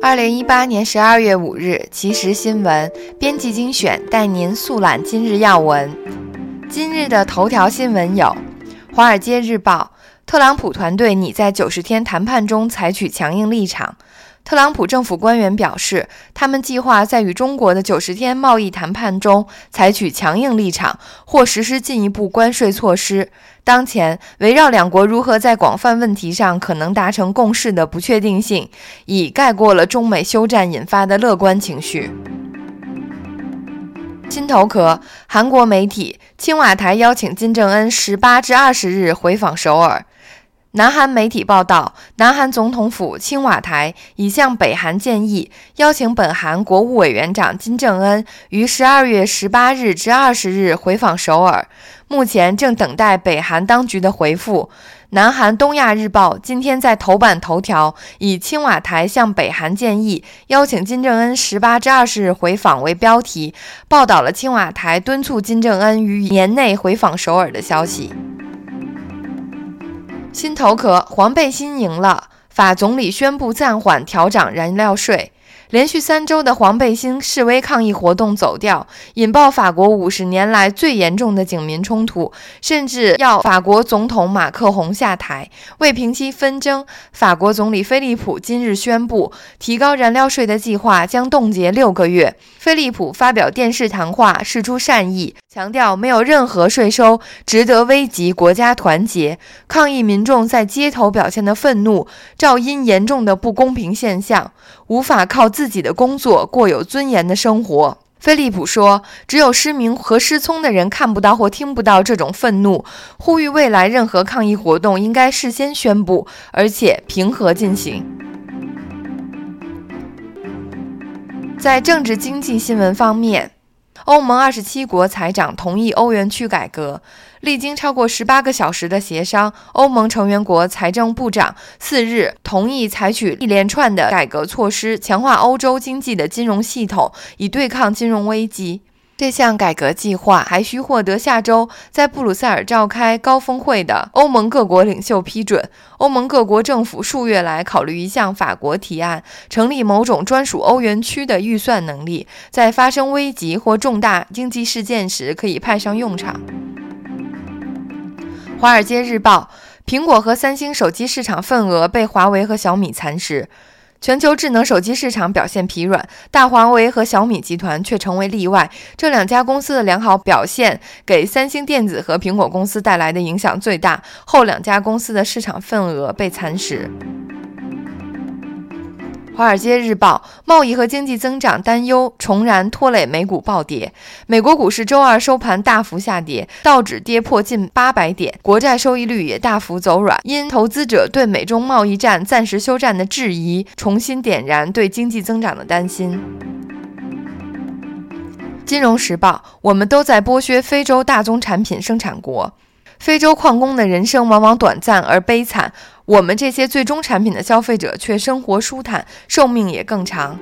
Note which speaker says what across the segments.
Speaker 1: 二零一八年十二月五日，即时新闻编辑精选带您速览今日要闻。今日的头条新闻有：《华尔街日报》特朗普团队拟在九十天谈判中采取强硬立场。特朗普政府官员表示，他们计划在与中国的九十天贸易谈判中采取强硬立场，或实施进一步关税措施。当前，围绕两国如何在广泛问题上可能达成共识的不确定性，已盖过了中美休战引发的乐观情绪。金头壳，韩国媒体，青瓦台邀请金正恩十八至二十日回访首尔。南韩媒体报道，南韩总统府青瓦台已向北韩建议，邀请本韩国务委员长金正恩于十二月十八日至二十日回访首尔，目前正等待北韩当局的回复。南韩东亚日报今天在头版头条以“青瓦台向北韩建议，邀请金正恩十八至二十日回访”为标题，报道了青瓦台敦促金正恩于年内回访首尔的消息。心头壳，黄背心赢了。法总理宣布暂缓调涨燃料税。连续三周的黄背心示威抗议活动走掉，引爆法国五十年来最严重的警民冲突，甚至要法国总统马克宏下台。为平息纷争，法国总理菲利普今日宣布，提高燃料税的计划将冻结六个月。菲利普发表电视谈话，示出善意，强调没有任何税收值得危及国家团结。抗议民众在街头表现的愤怒，照因严重的不公平现象，无法靠。自己的工作过有尊严的生活，菲利普说：“只有失明和失聪的人看不到或听不到这种愤怒。”呼吁未来任何抗议活动应该事先宣布，而且平和进行。在政治经济新闻方面。欧盟二十七国财长同意欧元区改革，历经超过十八个小时的协商，欧盟成员国财政部长四日同意采取一连串的改革措施，强化欧洲经济的金融系统，以对抗金融危机。这项改革计划还需获得下周在布鲁塞尔召开高峰会的欧盟各国领袖批准。欧盟各国政府数月来考虑一项法国提案，成立某种专属欧元区的预算能力，在发生危机或重大经济事件时可以派上用场。《华尔街日报》：苹果和三星手机市场份额被华为和小米蚕食。全球智能手机市场表现疲软，大华为和小米集团却成为例外。这两家公司的良好表现给三星电子和苹果公司带来的影响最大，后两家公司的市场份额被蚕食。《华尔街日报》贸易和经济增长担忧重燃，拖累美股暴跌。美国股市周二收盘大幅下跌，道指跌破近八百点，国债收益率也大幅走软。因投资者对美中贸易战暂时休战的质疑，重新点燃对经济增长的担心。《金融时报》我们都在剥削非洲大宗产品生产国。非洲矿工的人生往往短暂而悲惨，我们这些最终产品的消费者却生活舒坦，寿命也更长。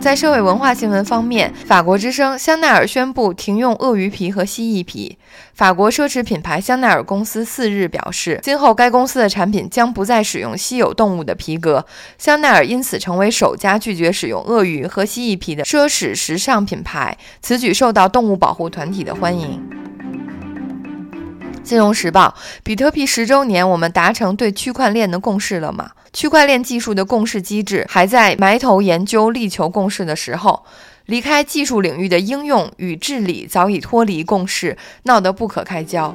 Speaker 1: 在社会文化新闻方面，法国之声香奈儿宣布停用鳄鱼皮和蜥蜴皮。法国奢侈品牌香奈儿公司四日表示，今后该公司的产品将不再使用稀有动物的皮革。香奈儿因此成为首家拒绝使用鳄鱼和蜥蜴皮的奢侈时尚品牌，此举受到动物保护团体的欢迎。金融时报，比特币十周年，我们达成对区块链的共识了吗？区块链技术的共识机制还在埋头研究、力求共识的时候，离开技术领域的应用与治理早已脱离共识，闹得不可开交。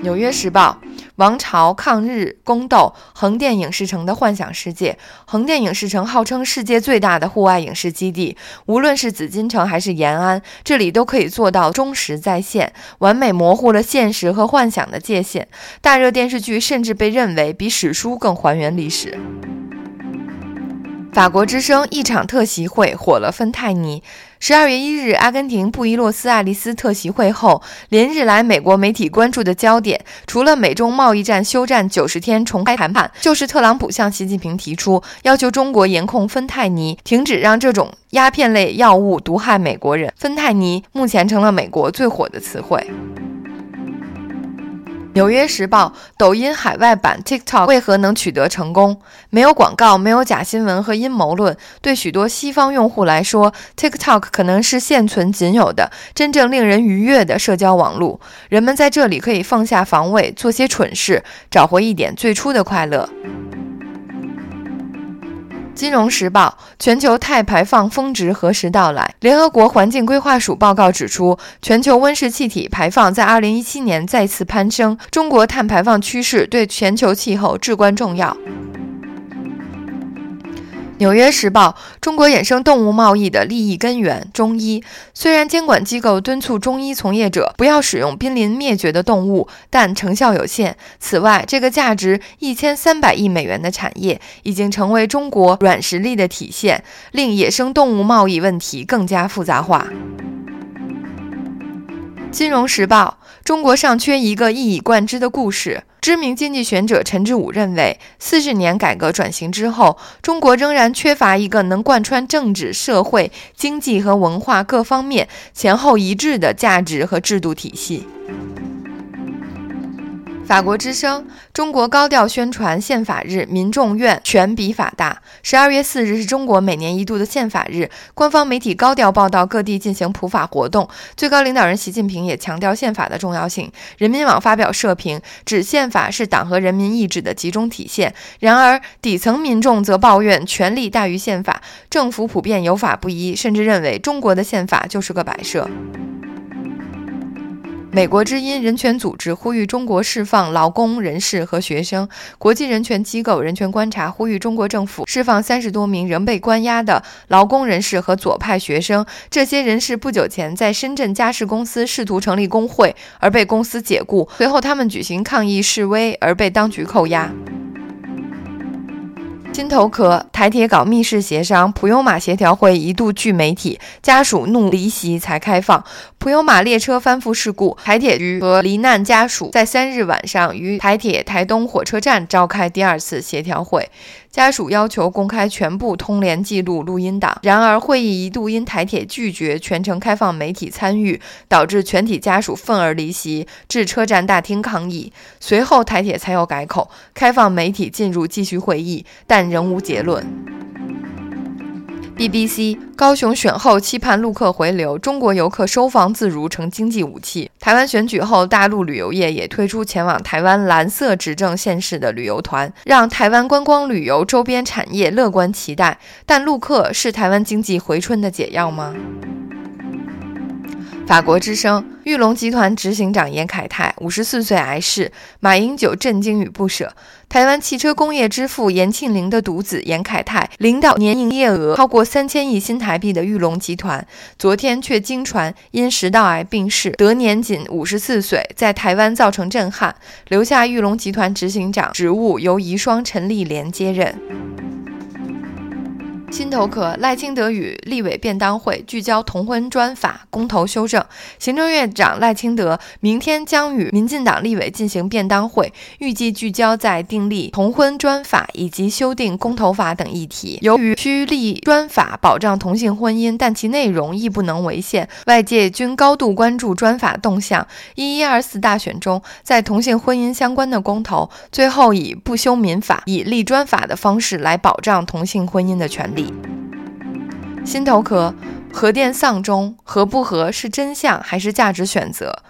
Speaker 1: 纽约时报。王朝抗日宫斗，横店影视城的幻想世界。横店影视城号称世界最大的户外影视基地，无论是紫禁城还是延安，这里都可以做到忠实再现，完美模糊了现实和幻想的界限。大热电视剧甚至被认为比史书更还原历史。法国之声一场特席会火了芬太尼。十二月一日，阿根廷布宜诺斯艾利斯特席会后，连日来美国媒体关注的焦点，除了美中贸易战休战九十天重开谈判，就是特朗普向习近平提出要求中国严控芬太尼，停止让这种鸦片类药物毒害美国人。芬太尼目前成了美国最火的词汇。纽约时报：抖音海外版 TikTok 为何能取得成功？没有广告，没有假新闻和阴谋论。对许多西方用户来说，TikTok 可能是现存仅有的真正令人愉悦的社交网络。人们在这里可以放下防卫，做些蠢事，找回一点最初的快乐。金融时报：全球碳排放峰值何时到来？联合国环境规划署报告指出，全球温室气体排放在2017年再次攀升。中国碳排放趋势对全球气候至关重要。纽约时报：中国野生动物贸易的利益根源——中医。虽然监管机构敦促中医从业者不要使用濒临灭绝的动物，但成效有限。此外，这个价值一千三百亿美元的产业已经成为中国软实力的体现，令野生动物贸易问题更加复杂化。金融时报：中国尚缺一个一以贯之的故事。知名经济学者陈志武认为，四十年改革转型之后，中国仍然缺乏一个能贯穿政治、社会、经济和文化各方面前后一致的价值和制度体系。法国之声：中国高调宣传宪法日，民众愿权比法大。十二月四日是中国每年一度的宪法日，官方媒体高调报道各地进行普法活动。最高领导人习近平也强调宪法的重要性。人民网发表社评，指宪法是党和人民意志的集中体现。然而，底层民众则抱怨权力大于宪法，政府普遍有法不依，甚至认为中国的宪法就是个摆设。美国之音人权组织呼吁中国释放劳工人士和学生。国际人权机构人权观察呼吁中国政府释放三十多名仍被关押的劳工人士和左派学生。这些人士不久前在深圳家事公司试图成立工会，而被公司解雇。随后，他们举行抗议示威，而被当局扣押。金头壳台铁搞密室协商，普悠玛协调会一度拒媒体，家属怒离席才开放。普悠玛列车翻覆事故，台铁局和罹难家属在三日晚上于台铁台东火车站召开第二次协调会。家属要求公开全部通联记录录音档，然而会议一度因台铁拒绝全程开放媒体参与，导致全体家属愤而离席，至车站大厅抗议。随后台铁才又改口，开放媒体进入继续会议，但仍无结论。BBC 高雄选后期盼陆客回流，中国游客收房自如成经济武器。台湾选举后，大陆旅游业也推出前往台湾蓝色执政县市的旅游团，让台湾观光旅游周边产业乐观期待。但陆客是台湾经济回春的解药吗？法国之声：玉龙集团执行长严凯泰五十四岁癌逝，马英九震惊与不舍。台湾汽车工业之父严庆林的独子严凯泰领导年营业额超过三千亿新台币的玉龙集团，昨天却经传因食道癌病逝，得年仅五十四岁，在台湾造成震撼，留下玉龙集团执行长职务由遗孀陈丽莲接任。心头壳赖清德与立委便当会聚焦同婚专法公投修正。行政院长赖清德明天将与民进党立委进行便当会，预计聚焦在订立同婚专法以及修订公投法等议题。由于需立专法保障同性婚姻，但其内容亦不能违宪，外界均高度关注专法动向。一一二四大选中，在同性婚姻相关的公投，最后以不修民法，以立专法的方式来保障同性婚姻的权利。心头壳，核电丧钟，核不核是真相还是价值选择？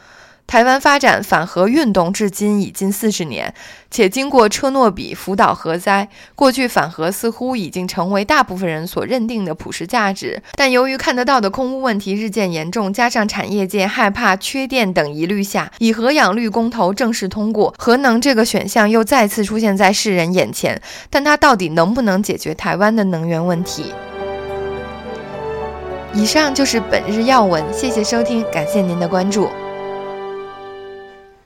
Speaker 1: 台湾发展反核运动至今已近四十年，且经过车诺比、福岛核灾，过去反核似乎已经成为大部分人所认定的普世价值。但由于看得到的空污问题日渐严重，加上产业界害怕缺电等疑虑下，以核养绿公投正式通过，核能这个选项又再次出现在世人眼前。但它到底能不能解决台湾的能源问题？以上就是本日要闻，谢谢收听，感谢您的关注。